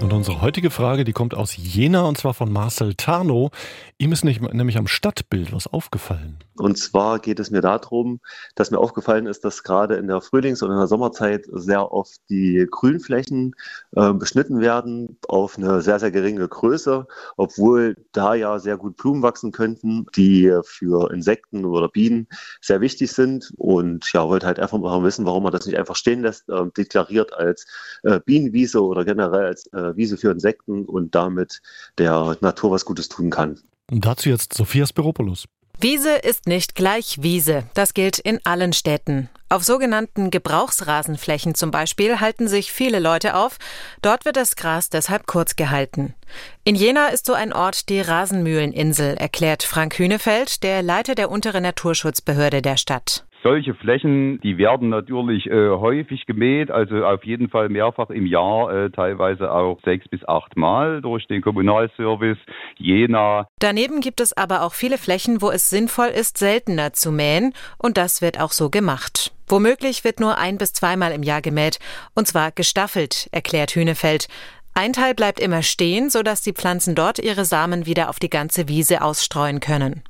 Und unsere heutige Frage, die kommt aus Jena und zwar von Marcel Tarnow. Ihm ist nicht, nämlich am Stadtbild was aufgefallen. Und zwar geht es mir darum, dass mir aufgefallen ist, dass gerade in der Frühlings- und in der Sommerzeit sehr oft die Grünflächen äh, beschnitten werden auf eine sehr, sehr geringe Größe, obwohl da ja sehr gut Blumen wachsen könnten, die für Insekten oder Bienen sehr wichtig sind. Und ja, wollte halt einfach mal wissen, warum man das nicht einfach stehen lässt, äh, deklariert als äh, Bienenwiese oder generell als äh, Wiese für Insekten und damit der Natur was Gutes tun kann. Und dazu jetzt Sophia Spiropoulos. Wiese ist nicht gleich Wiese. Das gilt in allen Städten. Auf sogenannten Gebrauchsrasenflächen zum Beispiel halten sich viele Leute auf. Dort wird das Gras deshalb kurz gehalten. In Jena ist so ein Ort die Rasenmühleninsel, erklärt Frank Hünefeld, der Leiter der unteren Naturschutzbehörde der Stadt. Solche Flächen, die werden natürlich äh, häufig gemäht, also auf jeden Fall mehrfach im Jahr, äh, teilweise auch sechs bis acht Mal durch den Kommunalservice Jena. Daneben gibt es aber auch viele Flächen, wo es sinnvoll ist, seltener zu mähen, und das wird auch so gemacht. Womöglich wird nur ein bis zweimal im Jahr gemäht, und zwar gestaffelt, erklärt Hünefeld. Ein Teil bleibt immer stehen, sodass die Pflanzen dort ihre Samen wieder auf die ganze Wiese ausstreuen können.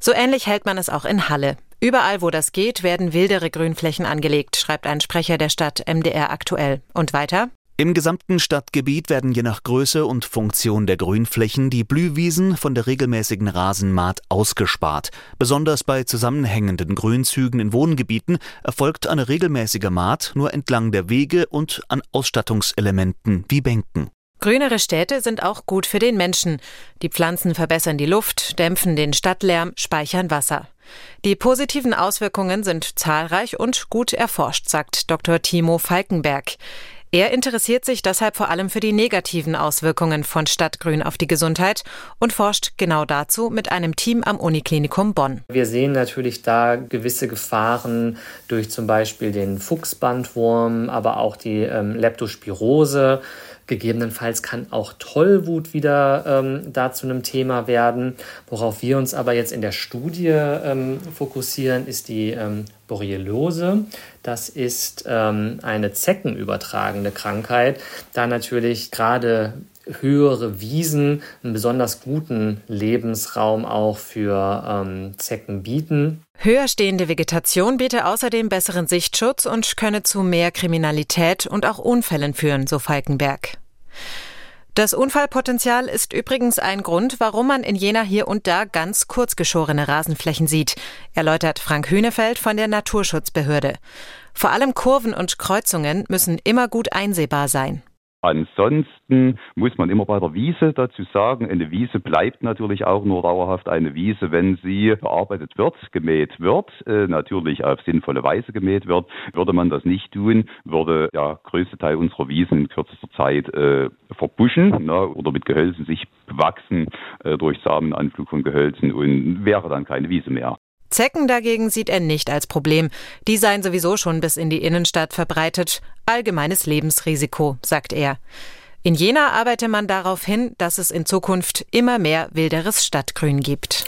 So ähnlich hält man es auch in Halle. Überall, wo das geht, werden wildere Grünflächen angelegt, schreibt ein Sprecher der Stadt MDR aktuell. Und weiter? Im gesamten Stadtgebiet werden je nach Größe und Funktion der Grünflächen die Blühwiesen von der regelmäßigen Rasenmaat ausgespart. Besonders bei zusammenhängenden Grünzügen in Wohngebieten erfolgt eine regelmäßige Maat nur entlang der Wege und an Ausstattungselementen wie Bänken. Grünere Städte sind auch gut für den Menschen. Die Pflanzen verbessern die Luft, dämpfen den Stadtlärm, speichern Wasser. Die positiven Auswirkungen sind zahlreich und gut erforscht, sagt Dr. Timo Falkenberg. Er interessiert sich deshalb vor allem für die negativen Auswirkungen von Stadtgrün auf die Gesundheit und forscht genau dazu mit einem Team am Uniklinikum Bonn. Wir sehen natürlich da gewisse Gefahren durch zum Beispiel den Fuchsbandwurm, aber auch die ähm, Leptospirose. Gegebenenfalls kann auch Tollwut wieder ähm, da zu einem Thema werden. Worauf wir uns aber jetzt in der Studie ähm, fokussieren, ist die ähm, Borreliose. Das ist ähm, eine zeckenübertragende Krankheit, da natürlich gerade höhere Wiesen einen besonders guten Lebensraum auch für ähm, Zecken bieten. Höher stehende Vegetation biete außerdem besseren Sichtschutz und könne zu mehr Kriminalität und auch Unfällen führen, so Falkenberg. Das Unfallpotenzial ist übrigens ein Grund, warum man in Jena hier und da ganz kurzgeschorene Rasenflächen sieht, erläutert Frank Hünefeld von der Naturschutzbehörde. Vor allem Kurven und Kreuzungen müssen immer gut einsehbar sein. Ansonsten muss man immer bei der Wiese dazu sagen, eine Wiese bleibt natürlich auch nur dauerhaft eine Wiese, wenn sie bearbeitet wird, gemäht wird, äh, natürlich auf sinnvolle Weise gemäht wird. Würde man das nicht tun, würde der größte Teil unserer Wiesen in kürzester Zeit äh, verbuschen ne, oder mit Gehölzen sich bewachsen äh, durch Samenanflug von Gehölzen und wäre dann keine Wiese mehr. Zecken dagegen sieht er nicht als Problem. Die seien sowieso schon bis in die Innenstadt verbreitet. Allgemeines Lebensrisiko, sagt er. In Jena arbeite man darauf hin, dass es in Zukunft immer mehr wilderes Stadtgrün gibt.